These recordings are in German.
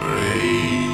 Rain.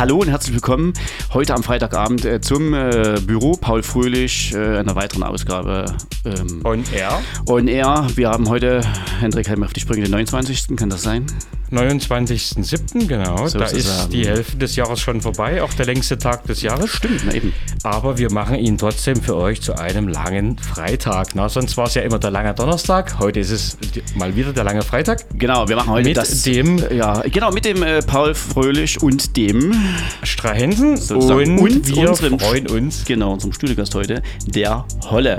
Hallo und herzlich willkommen heute am Freitagabend äh, zum äh, Büro Paul Fröhlich, äh, einer weiteren Ausgabe. Ähm, On Air. On Air. Wir haben heute, Hendrik, mal auf die Sprünge, den 29. Kann das sein? 29.07. genau. So da ist die Hälfte des Jahres schon vorbei, auch der längste Tag des Jahres. Stimmt, na eben. Aber wir machen ihn trotzdem für euch zu einem langen Freitag. Na, sonst war es ja immer der lange Donnerstag. Heute ist es mal wieder der lange Freitag. Genau, wir machen heute mit das, dem ja genau mit dem äh, Paul Fröhlich und dem Strahensen und, und wir freuen uns genau unserem Studiogast heute der Holle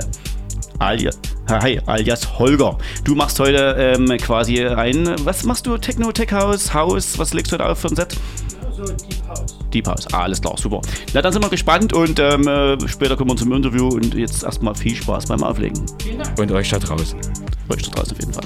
alias, hi, alias Holger. Du machst heute ähm, quasi ein, was machst du? Techno, Tech House, House, was legst du heute auf für ein Set? Also Deep House. Deep House, alles klar, super. Na, dann sind wir gespannt und ähm, äh, später kommen wir zum Interview und jetzt erstmal viel Spaß beim Auflegen. Vielen Dank. Und euch da draußen. Euch da draußen auf jeden Fall.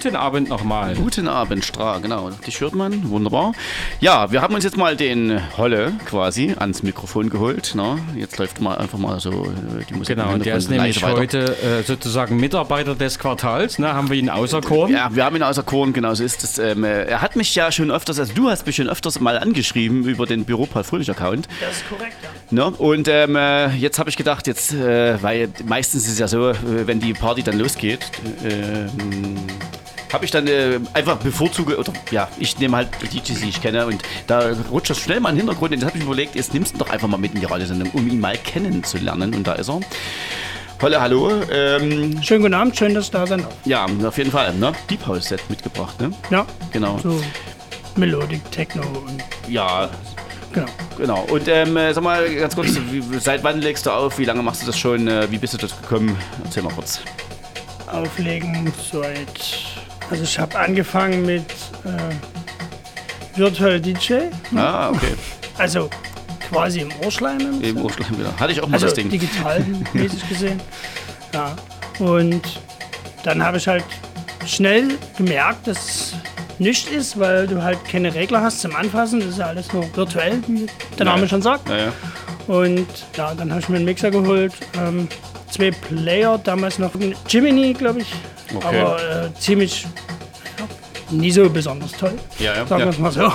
Guten Abend nochmal. Guten Abend, Stra, genau. Dich hört man, wunderbar. Ja, wir haben uns jetzt mal den Holle quasi ans Mikrofon geholt. Ne? Jetzt läuft mal einfach mal so äh, die Musik. Genau, im und der ist nämlich heute äh, sozusagen Mitarbeiter des Quartals. Ne? Haben wir ihn auserkoren? Ja, wir haben ihn außer Korn, genau so ist es. Ähm, äh, er hat mich ja schon öfters, also du hast mich schon öfters mal angeschrieben über den Büro Paul Fröhlich Account. Das ist korrekt, ja. Ne? Und ähm, äh, jetzt habe ich gedacht, jetzt, äh, weil meistens ist es ja so, äh, wenn die Party dann losgeht, ähm, habe ich dann äh, einfach bevorzuge, oder ja, ich nehme halt die DJs, die ich kenne und da rutscht das schnell mal in den Hintergrund und jetzt habe ich mir überlegt, jetzt nimmst du doch einfach mal mit in die Radiosendung, um ihn mal kennenzulernen und da ist er. Holle, hallo. Ähm, Schönen guten Abend, schön, dass ich da sein darf. ja, auf jeden Fall, ne? Deep House Set mitgebracht, ne? Ja, Genau. so Melodic, Techno und Ja, genau. genau. Und ähm, äh, sag mal ganz kurz, wie, seit wann legst du auf? Wie lange machst du das schon? Äh, wie bist du dazu gekommen? Erzähl mal kurz. Auflegen seit. Also ich habe angefangen mit äh, Virtual DJ, Ah, okay. also quasi im Ohrschleim. im Eben Urschleim wieder. Hatte ich auch mal also das Ding. digital mäßig gesehen. Ja. Und dann habe ich halt schnell gemerkt, dass es nicht ist, weil du halt keine Regler hast zum Anfassen. Das ist ja alles nur virtuell, wie der Name Ja. schon sagt. Naja. Und ja, dann habe ich mir einen Mixer geholt. Ähm, zwei Player, damals noch ein Jiminy, glaube ich. Okay. Aber äh, ziemlich nie so besonders toll. Ja, ja. Sagen wir ja. es mal so.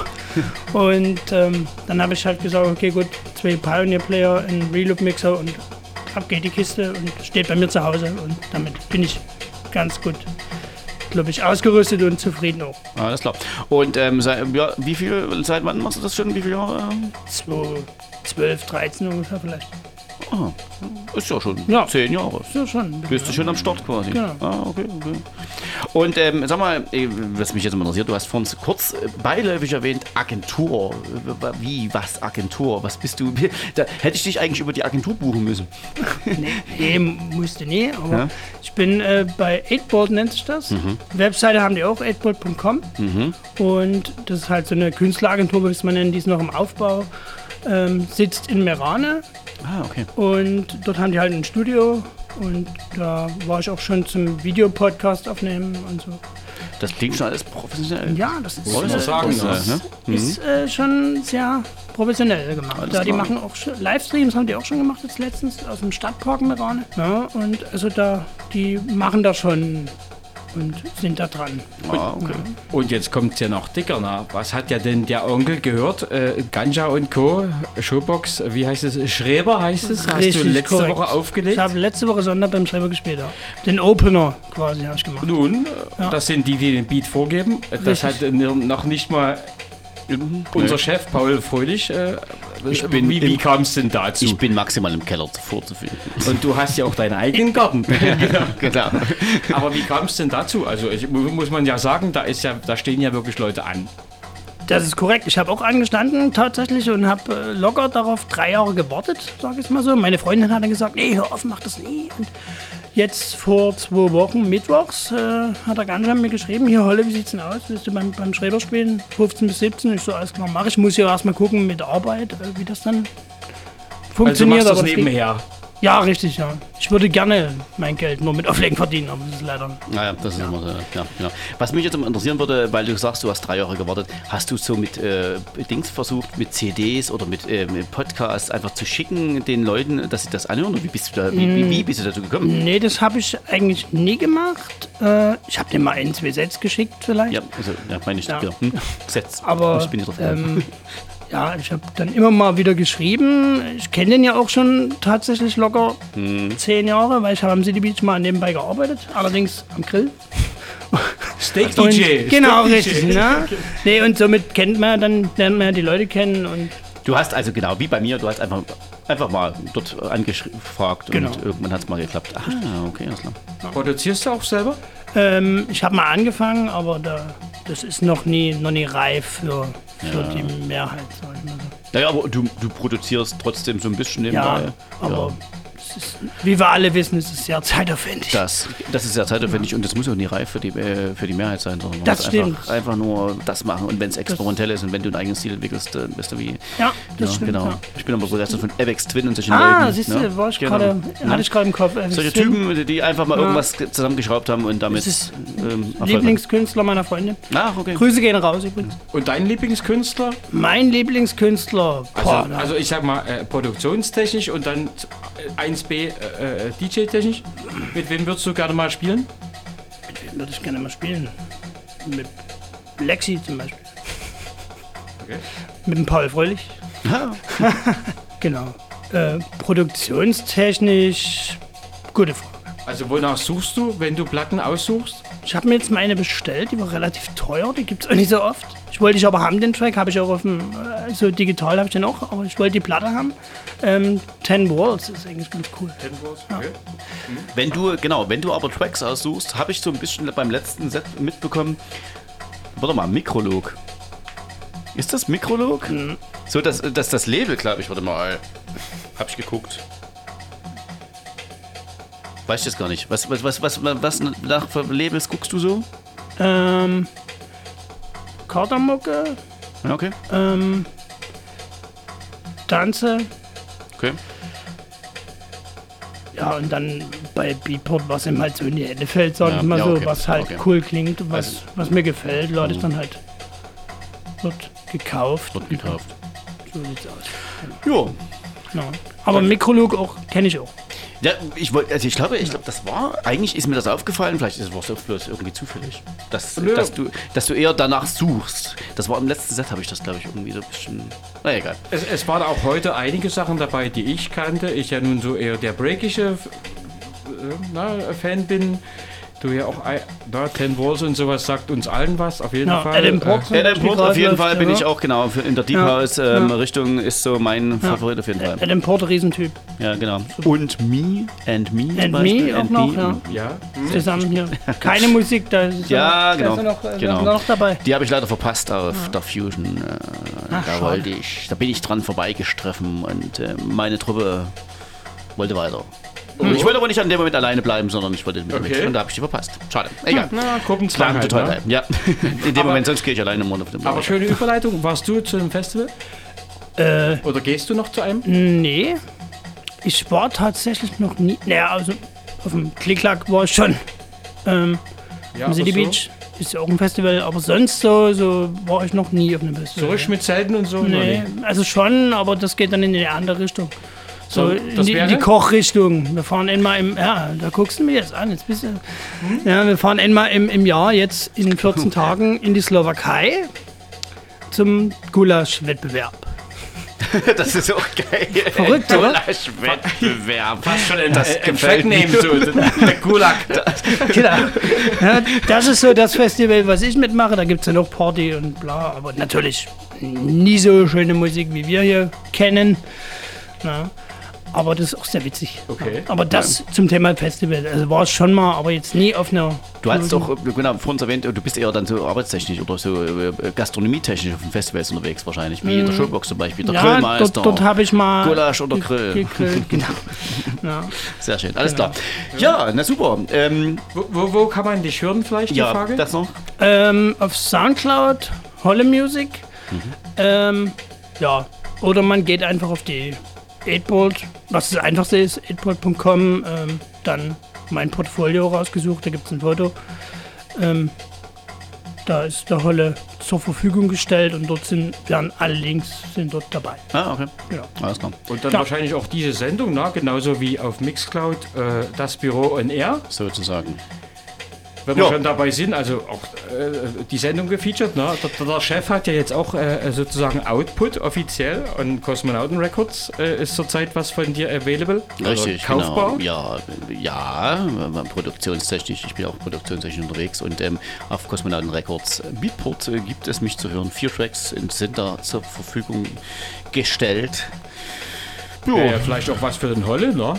Und ähm, dann habe ich halt gesagt, okay gut, zwei Pioneer-Player, ein Reloop-Mixer und ab geht die Kiste und steht bei mir zu Hause. Und damit bin ich ganz gut, glaube ich, ausgerüstet und zufrieden auch. Alles klar. Und ähm, seit, ja, wie viel, seit wann machst du das schon? Wie viele Jahre? So 12, 13 ungefähr vielleicht. Ah, ist ja schon Ja. zehn Jahre. Ja, schon. Bist du schon am Start quasi? Genau. Ah, okay, okay. Und ähm, sag mal, was mich jetzt interessiert, du hast vorhin kurz beiläufig erwähnt, Agentur. Wie, was, Agentur? Was bist du? Da hätte ich dich eigentlich über die Agentur buchen müssen. Nee, musste nie, aber Ja. ich bin äh, bei 8board nennt sich das. Webseite haben die auch, 8board.com. Und das ist halt so eine Künstleragentur, wie man nennt, die ist noch im Aufbau. Ähm, sitzt in Merane Ah, okay. und dort haben die halt ein Studio und da war ich auch schon zum Videopodcast aufnehmen und so. Das klingt schon alles professionell. Ja, das ist, äh, sagen, das ne? ist äh, schon sehr professionell gemacht. Alles Ja, die klar. machen auch schon, Livestreams haben die auch schon gemacht jetzt letztens aus dem Stadtpark Merane. Ja, und also da, die machen da schon und sind da dran. Ah, okay. Und jetzt kommt es ja noch dicker. Na, was hat ja denn der Onkel gehört? Äh, Ganja und Co. Showbox, wie heißt es? Schreber heißt es? Hast du Richtig letzte korrekt. Woche aufgelegt? Ich habe letzte Woche Sonntag beim Schreiber gespielt. Ja. Den Opener quasi habe ich gemacht. Nun, Ja. das sind die, die den Beat vorgeben. Das Richtig. hat noch nicht mal unser Chef Paul Fröhlich. Äh, Ich bin wie wie kam es denn dazu? Ich bin maximal im Keller vorzufinden. Und du hast ja auch deinen eigenen Garten. genau. Aber wie kam es denn dazu? Also ich, mu- muss man ja sagen, da ist ja, da stehen ja wirklich Leute an. Das ist korrekt. Ich habe auch angestanden tatsächlich und habe äh, locker darauf drei Jahre gewartet, sage ich mal so. Meine Freundin hat dann gesagt, nee, hör auf, mach das nie. Und jetzt vor zwei Wochen, mittwochs, äh, hat der Ganscham mir geschrieben, hier Holle, wie sieht's denn aus? Willst du beim, beim Schreiber spielen? 15 bis 17. Ich so, alles klar, mach ich. muss ja erstmal gucken mit der Arbeit, äh, wie das dann Also funktioniert. machst du das das geht- nebenher. Ja, richtig, ja. Ich würde gerne mein Geld nur mit Auflegen verdienen, aber das ist leider Naja, das ist immer so. Ja, ja. Was mich jetzt immer interessieren würde, weil du sagst, du hast drei Jahre gewartet, hast du so mit äh, Dings versucht, mit CDs oder mit, äh, mit Podcasts einfach zu schicken den Leuten, dass sie das anhören? Oder wie bist du da, wie, wie, wie bist du dazu gekommen? Nee, das habe ich eigentlich nie gemacht. Äh, ich habe dir mal ein, zwei Sätze geschickt vielleicht. Ja, also, ja, meine ich, Ja. genau. Hm? Setz. Aber ich bin nicht drauf ähm, ja, ich habe dann immer mal wieder geschrieben. Ich kenne den ja auch schon tatsächlich locker Hm. zehn Jahre, weil ich habe am City Beach mal nebenbei gearbeitet, allerdings am Grill. Steak Und, DJ. genau, Steak richtig. Ne? Nee, und somit kennt man dann, lernt man ja die Leute kennen und Du hast also genau wie bei mir, du hast einfach, einfach mal dort angefragt Genau. und irgendwann hat es mal geklappt. Ah, okay, alles klar. Produzierst du auch selber? ähm, ich habe mal angefangen, aber da, das ist noch nie, noch nie reif für, für die Mehrheit, sag ich mal so. Naja, aber du, du produzierst trotzdem so ein bisschen Ja, nebenbei. aber es ist, wie wir alle wissen, es ist sehr zeitaufwendig. Das, das ist ja zeitaufwendig und das muss auch nie reif für die, äh, für die Mehrheit sein, sondern man Das muss stimmt. Einfach, einfach nur das machen und wenn es experimentell ist und wenn du einen eigenen Stil entwickelst, dann bist du wie. ja, das ja, stimmt. genau. Ja. Ich bin aber begeistert von Avex Twin und solchen Ah, Leuten. siehst du, ne? war ich Genau. gerade, Ja. hatte ich gerade im Kopf. äh, Solche. Typen, die einfach mal Ja. irgendwas zusammengeschraubt haben und damit. Das ist ähm, Lieblingskünstler meiner Freundin. haben. Ah, okay. Grüße gehen raus übrigens. Und dein Lieblingskünstler? Mein Lieblingskünstler. Also, Boah, also ich sag mal, äh, produktionstechnisch und dann äh, 1B äh, äh, DJ-technisch. Mit wem würdest du gerne mal spielen? mit wem würde ich gerne mal spielen? Mit Lexi zum Beispiel. Okay. Mit dem Paul Fröhlich. Ah, Genau. Äh, produktionstechnisch, gute Frage. Also wonach suchst du, wenn du Platten aussuchst? Ich habe mir jetzt meine bestellt, die war relativ teuer, die gibt es auch nicht so oft. Ich wollte ich aber haben, den Track, habe ich auch auf dem, äh, so digital habe ich den auch, aber ich wollte die Platte haben. Ähm, Ten Walls ist eigentlich ganz cool. Okay. Wenn du, genau, wenn du aber Tracks aussuchst, habe ich so ein bisschen beim letzten Set mitbekommen. Warte mal, Mikrolog. Ist das Mikrolog? So, das, das, das Label, glaube ich, warte mal. Hab ich geguckt. Weiß ich jetzt gar nicht. Was, was, was, was, was nach für Labels guckst du so? Ähm, Ja, okay. ähm, Tanze, Okay. ja und dann bei Beatport, was ihm halt so in die Hände fällt, sag Ja, ich mal ja, so, okay, was halt okay. cool klingt was, Also- was mir gefällt, lade ich dann halt, wird gekauft. Wird gekauft. So sieht's aus. Jo. Ja. Aber Mikrolog auch, kenne ich auch. Ja, ich wollte, also ich glaube, ich glaube, das war, eigentlich ist mir das aufgefallen, vielleicht ist es auch bloß irgendwie zufällig, dass, Nö. dass, du, dass du eher danach suchst. Das war im letzten Set, habe ich das, glaube ich, irgendwie so ein bisschen, na egal. Es, es waren auch heute einige Sachen dabei, die ich kannte. Ich ja nun so eher der breakige äh, na, Fan bin. Du ja auch, na, Ten Walls und sowas sagt uns allen was, auf jeden Ja, Fall. Adam Äh, Brock zum Ja, Beispiel auf jeden läuft, Fall bin ich auch, genau, für- in der Deep Ja, House ähm, ja. Richtung ist so mein Favorit auf jeden Fall. Adam Porter, Riesentyp. Ja, genau. Und Me, and Me. And Me auch And noch, Me. ja. ja. Zusammen hier. Keine Musik, da ist Ja, genau, Da ist er noch, äh, genau. noch dabei. Die habe ich leider verpasst auf der Fusion. Äh, Ach, da wollte ich, da bin ich dran vorbeigestriffen und äh, meine Truppe wollte weiter. Und Ich wollte aber nicht an dem Moment alleine bleiben, sondern ich wollte mit Okay. mit. Und da habe ich die verpasst. Schade. Egal. Na, Gruppenzwang halt, total ne? Ja. In dem Moment, sonst gehe ich alleine im Monat auf dem Aber schöne Überleitung. Warst du zu einem Festival? Äh, Oder gehst du noch zu einem? nee. Ich war tatsächlich noch nie. Naja, also auf dem Klicklack war ich schon. Ähm, Ja, Am City aber so. Beach ist ja auch ein Festival, aber sonst so, so war ich noch nie auf einem Festival. Zurück mit Zelten und so? Nee, also schon, aber das geht dann in die andere Richtung. So, So, in, die, in die Kochrichtung. Wir fahren einmal im, ja, da guckst du mir jetzt an, jetzt bist du, ja, wir fahren einmal im, im Jahr, jetzt in 14 Tagen in die Slowakei zum Gulasch-Wettbewerb. Das ist auch geil. Verrückt, oder? Wettbewerb. Fast schon ein, Das äh, mir. Trackname, so, der Gulag. Genau. Ja, das ist so das Festival, was ich mitmache. Da gibt es ja noch Party und bla. Aber natürlich nie so schöne Musik, wie wir hier kennen. Ja. Aber das ist auch sehr witzig. Okay. Aber das zum Thema Festival. Also war es schon mal, aber jetzt nie auf einer. Du hast doch, genau, vor uns erwähnt, du bist eher dann so arbeitstechnisch oder so äh, gastronomietechnisch auf den Festivals unterwegs wahrscheinlich, wie in der Showbox zum Beispiel, der Ja, Grillmeister, dort, dort habe ich mal. Gulasch oder Grill. gegrillt, genau. Ja. Sehr schön, alles Genau. klar. Ja, na super. Ähm, Wo, wo, wo kann man dich hören vielleicht, die ja, Frage? das noch. Ähm, auf Soundcloud, Holle Music. Mhm. Ähm, ja, oder man geht einfach auf die 8bolt, was das einfachste ist, 8bolt.com, ähm, dann mein Portfolio rausgesucht, da gibt es ein Foto. Ähm, da ist der Holle zur Verfügung gestellt und dort sind, werden alle Links sind dort dabei. Ah, okay. Genau. Alles klar. Und dann Ja. wahrscheinlich auch diese Sendung, na, genauso wie auf Mixcloud, äh, das Büro on Air. Sozusagen. Wenn wir Ja. schon dabei sind, also auch äh, die Sendung gefeatured, ne? der, der Chef hat ja jetzt auch äh, sozusagen Output offiziell und Kosmonauten Records äh, ist zurzeit was von dir available. Richtig, also kaufbar. genau. Ja, ja, äh, produktionstechnisch, ich bin auch produktionstechnisch unterwegs und ähm, auf Kosmonauten Records Beatport äh, gibt es mich zu hören. Vier Tracks sind da zur Verfügung gestellt. Ja vielleicht auch was für den Holle, ne?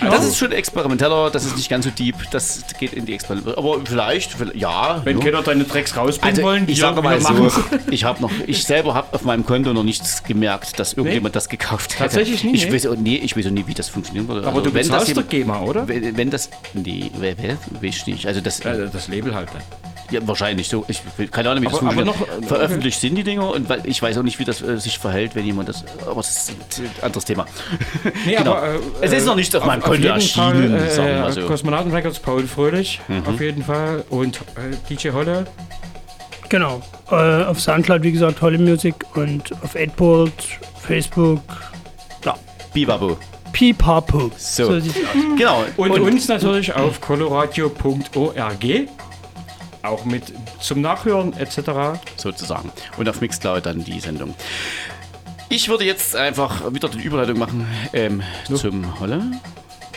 Das ist schon experimenteller, das ist nicht ganz so deep, das geht in die Experimente. Aber vielleicht, vielleicht- ja. Wenn ja. Kinder deine Drecks rausbringen Also, wollen, die ich sage mal so, machen. ich habe noch, ich selber habe auf meinem Konto noch nichts gemerkt, dass irgendjemand das gekauft hätte. Tatsächlich nie, Ich nee? weiß, auch- nee, ich weiß auch nie, wie das funktionieren würde. Aber Also, du wenn das jemand- GEMA, oder? wenn, wenn das, nee, weiß ich nicht. Also das, Äh, Das Label halt dann. Ja, wahrscheinlich so. Ich will- keine Ahnung, wie das Aber- noch, äh, Veröffentlicht sind die Dinger und weil, ich weiß auch nicht, wie das äh, sich verhält, wenn jemand das. Aber das ist ein anderes Thema. Nee, Genau. aber, äh, Es ist noch nicht auf meinem Konto erschienen, Fall, äh, sagen wir mal so. Mhm. Kosmonauten Records, Paul Fröhlich, auf jeden Fall. Und äh, DJ Holle. Genau. Äh, auf Soundcloud, wie gesagt, Holle Music und auf 8 Facebook, ja, Bibabo. Pipapo. So. sieht's aus. Genau. Und, uns natürlich auf coloradio.org. Auch mit zum Nachhören etc. sozusagen. Und auf Mixcloud dann die Sendung. Ich würde jetzt einfach wieder die Überleitung machen ähm, zum Holle.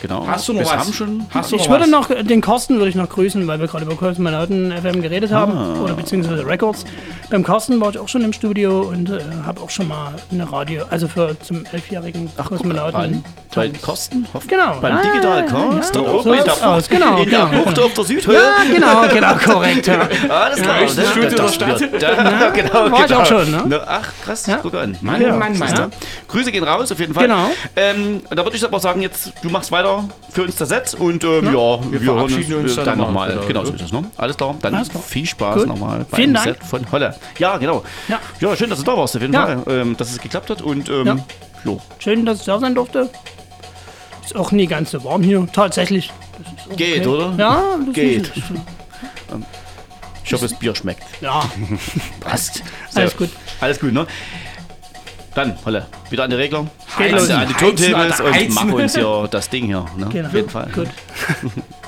Genau. Hast du noch was? haben schon. Hast du Ich noch würde was? noch den Carsten würde ich noch grüßen, weil wir gerade über Kosmonauten FM geredet haben Ah. oder beziehungsweise Records. Beim Carsten war ich auch schon im Studio und äh, habe auch schon mal eine Radio, also für zum elfjährigen Kosmonauten. Bei Kosten? Genau. Beim Ah, Digital Cost. ja, so in der aus. Genau, in der genau, Bucht auf der Südhöhe. Ja, genau, genau, korrekt. Ja. Alles klar. höchste ne? Studio der Das Stadt. dann- genau, war ich genau. auch schon, ne? Ach, krass. Ja. Guck an. Mann, Ja. Mann, Mann. Ja. Grüße gehen raus, auf jeden Fall. Genau. Ähm, da würde ich aber sagen, jetzt, du machst weiter für uns das Set und ähm, ja, wir, hören verabschieden uns äh, dann nochmal wieder, Genau, oder? so ist es, ne? Alles klar, dann Alles klar. viel Spaß nochmal beim Vielen Dank. Set von Holle. Ja, genau. Ja. ja, schön, dass du da warst, auf jeden Ja. Fall, ähm, dass es geklappt hat und ähm, Ja. Schön, dass ich da sein durfte. Ist auch nie ganz so warm hier, tatsächlich. Auch Geht, okay. oder? Ja, Geht. Ich hoffe, das Bier schmeckt. ja, Passt. alles gut. Alles gut, ne? Dann, Holle, wieder an die Regler. Geht An, die Heizen, Turntables und heizen. mach uns ja das Ding hier. Ne? Genau. Auf jeden Fall. Gut.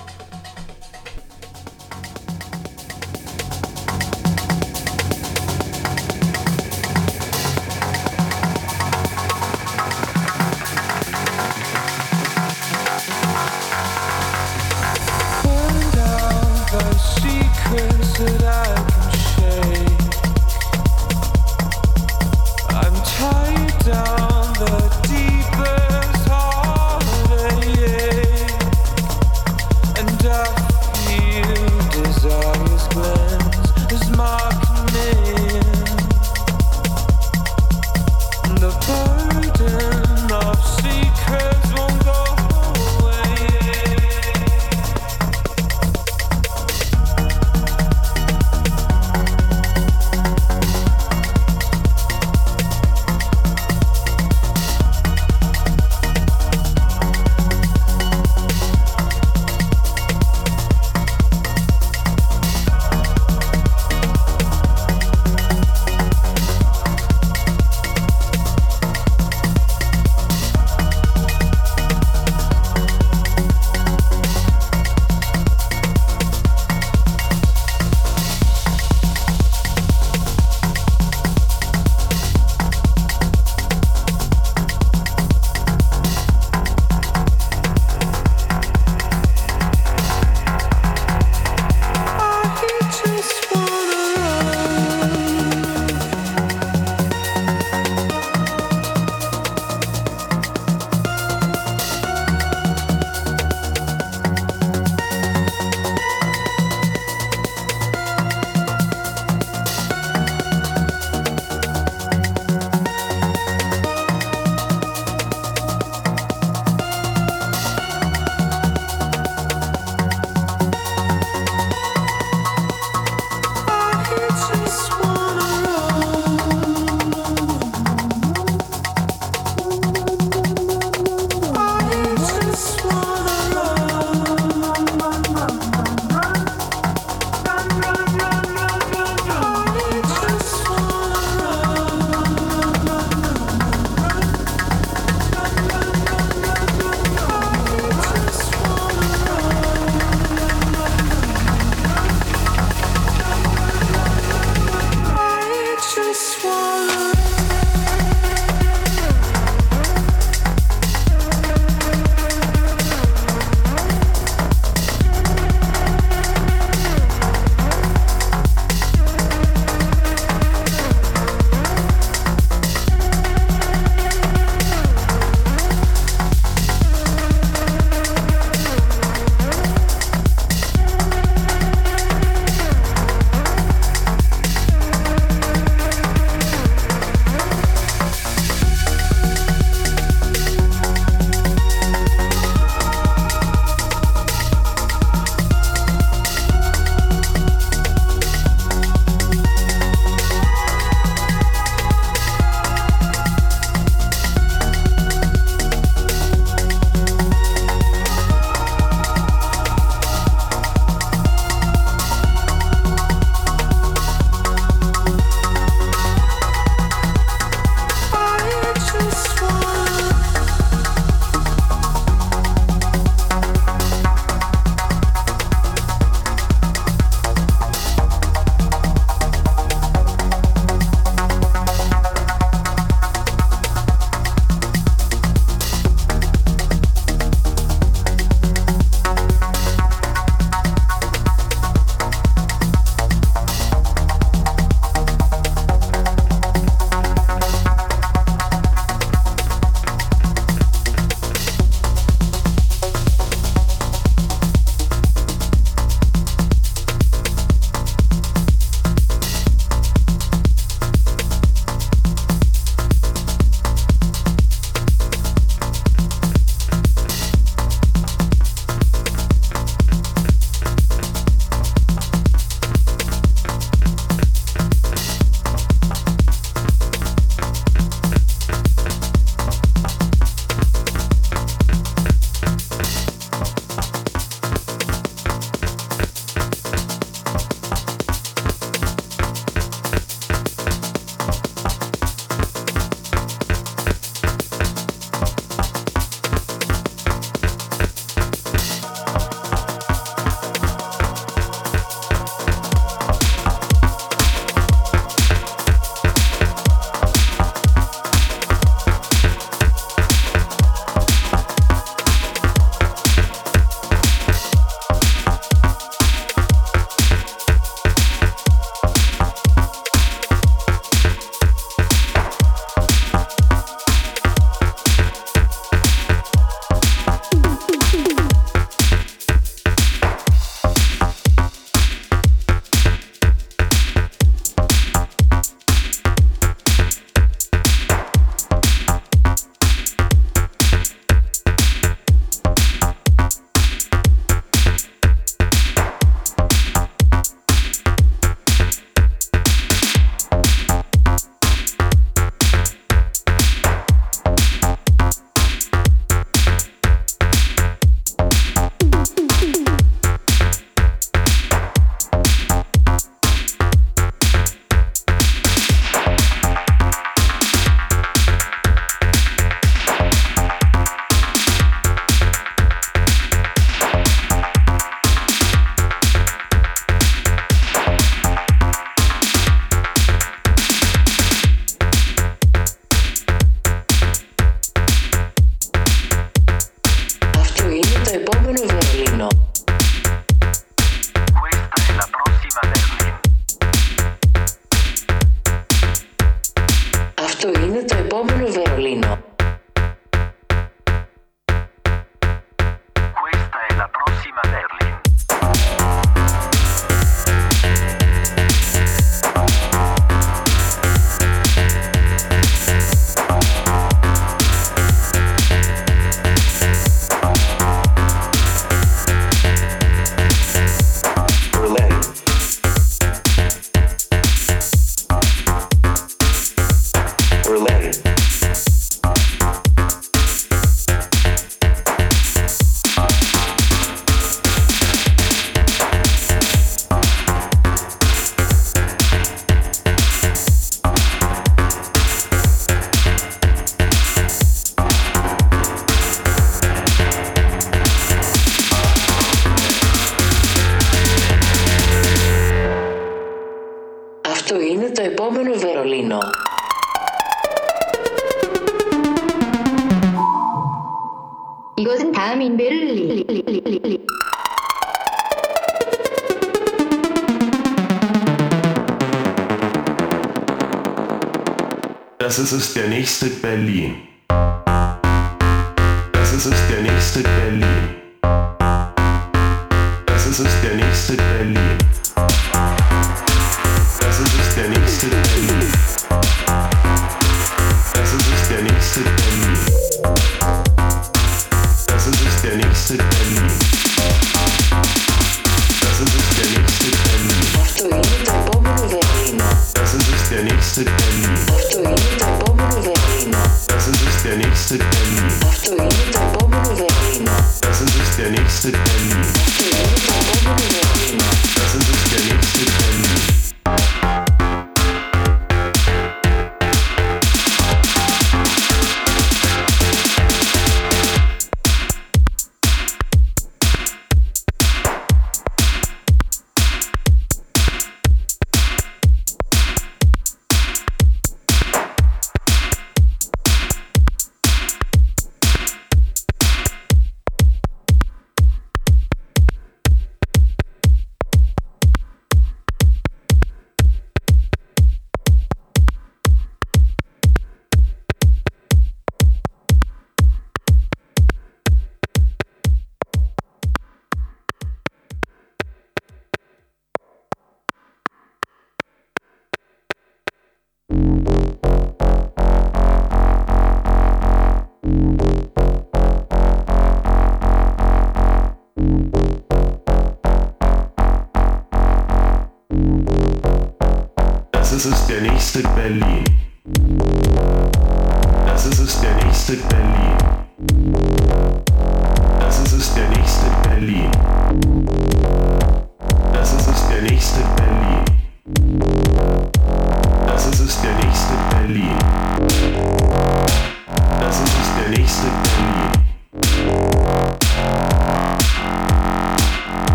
Das ist es der nächste Berlin.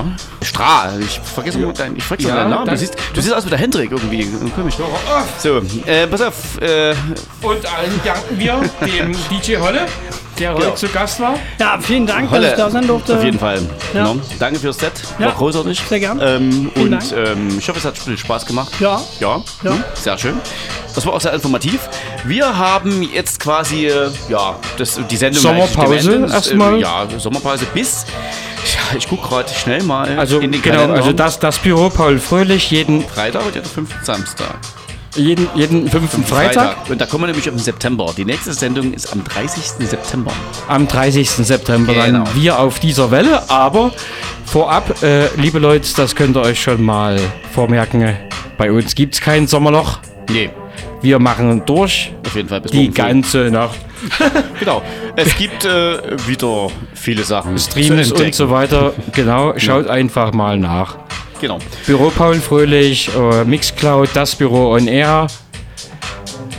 Ähm, ja. Stra, ich vergesse mal deinen, ich vergesse Ja, deinen Namen. Du siehst, du siehst aus wie der Hendrik irgendwie. Komisch. So, äh, pass auf, äh, Und allen danken wir dem DJ Holle, der heute Genau. zu Gast war. Ja, vielen Dank, dass Holle, ich da sein durfte. auf jeden Fall. Ja. Genau. Danke fürs Set, war Ja, großartig. sehr gern. Ähm, und ähm, ich hoffe, es hat viel Spaß gemacht. Ja. Ja, Ja. hm, sehr schön. Das war auch sehr informativ. Wir haben jetzt quasi, äh, ja, das, die Sendung Sommerpause erstmal. Äh, ja, Sommerpause bis, ja, ich gucke gerade schnell mal Also in den genau, Kalender. also das, das Büro Paul Fröhlich jeden, Freitag und der fünften Samstag. jeden, jeden fünften Freitag, Und da kommen wir nämlich im September. Die nächste Sendung ist am 30. September. am 30. September Genau. dann wir auf dieser Welle. Aber vorab, äh, liebe Leute, das könnt ihr euch schon mal vormerken. Bei uns gibt es kein Sommerloch. Nee, Wir machen durch auf jeden Fall bis die ganze Nacht. Genau. Es gibt äh, wieder viele Sachen. Streams zu und so weiter. Genau, schaut einfach mal nach. Genau. Büro Paul Fröhlich, äh, Mixcloud, das Büro on Air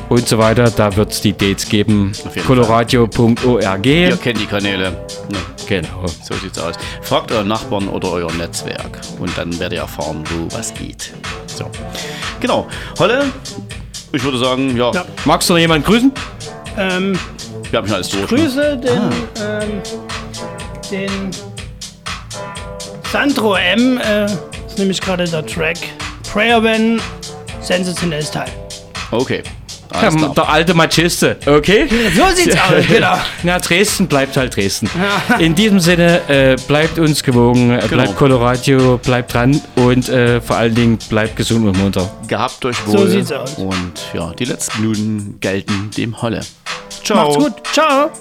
und so weiter. Da wird es die Dates geben. Coloradio.org. Ihr kennt die Kanäle. Ja, Genau. so sieht's aus. Fragt euren Nachbarn oder euer Netzwerk und dann werdet ihr erfahren, wo was geht. So. Genau. Holle, ich würde sagen, ja, Ja. Magst du noch jemanden grüßen? Ähm, wir haben schon alles durch. ne? Grüße den, Ah. ähm, den Sandro M. Äh, ist nämlich gerade der Track Prayer When sensationelles Teil. Okay. Alles der alte Machiste, okay? So sieht's aus, genau. Na, Dresden bleibt halt Dresden. In diesem Sinne, äh, bleibt uns gewogen, äh, Genau. bleibt Coloradio, bleibt dran und äh, vor allen Dingen bleibt gesund und munter. Gehabt euch So wohl. sieht's aus. Und ja, die letzten Minuten gelten dem Holle. Ciao. Macht's gut. Ciao.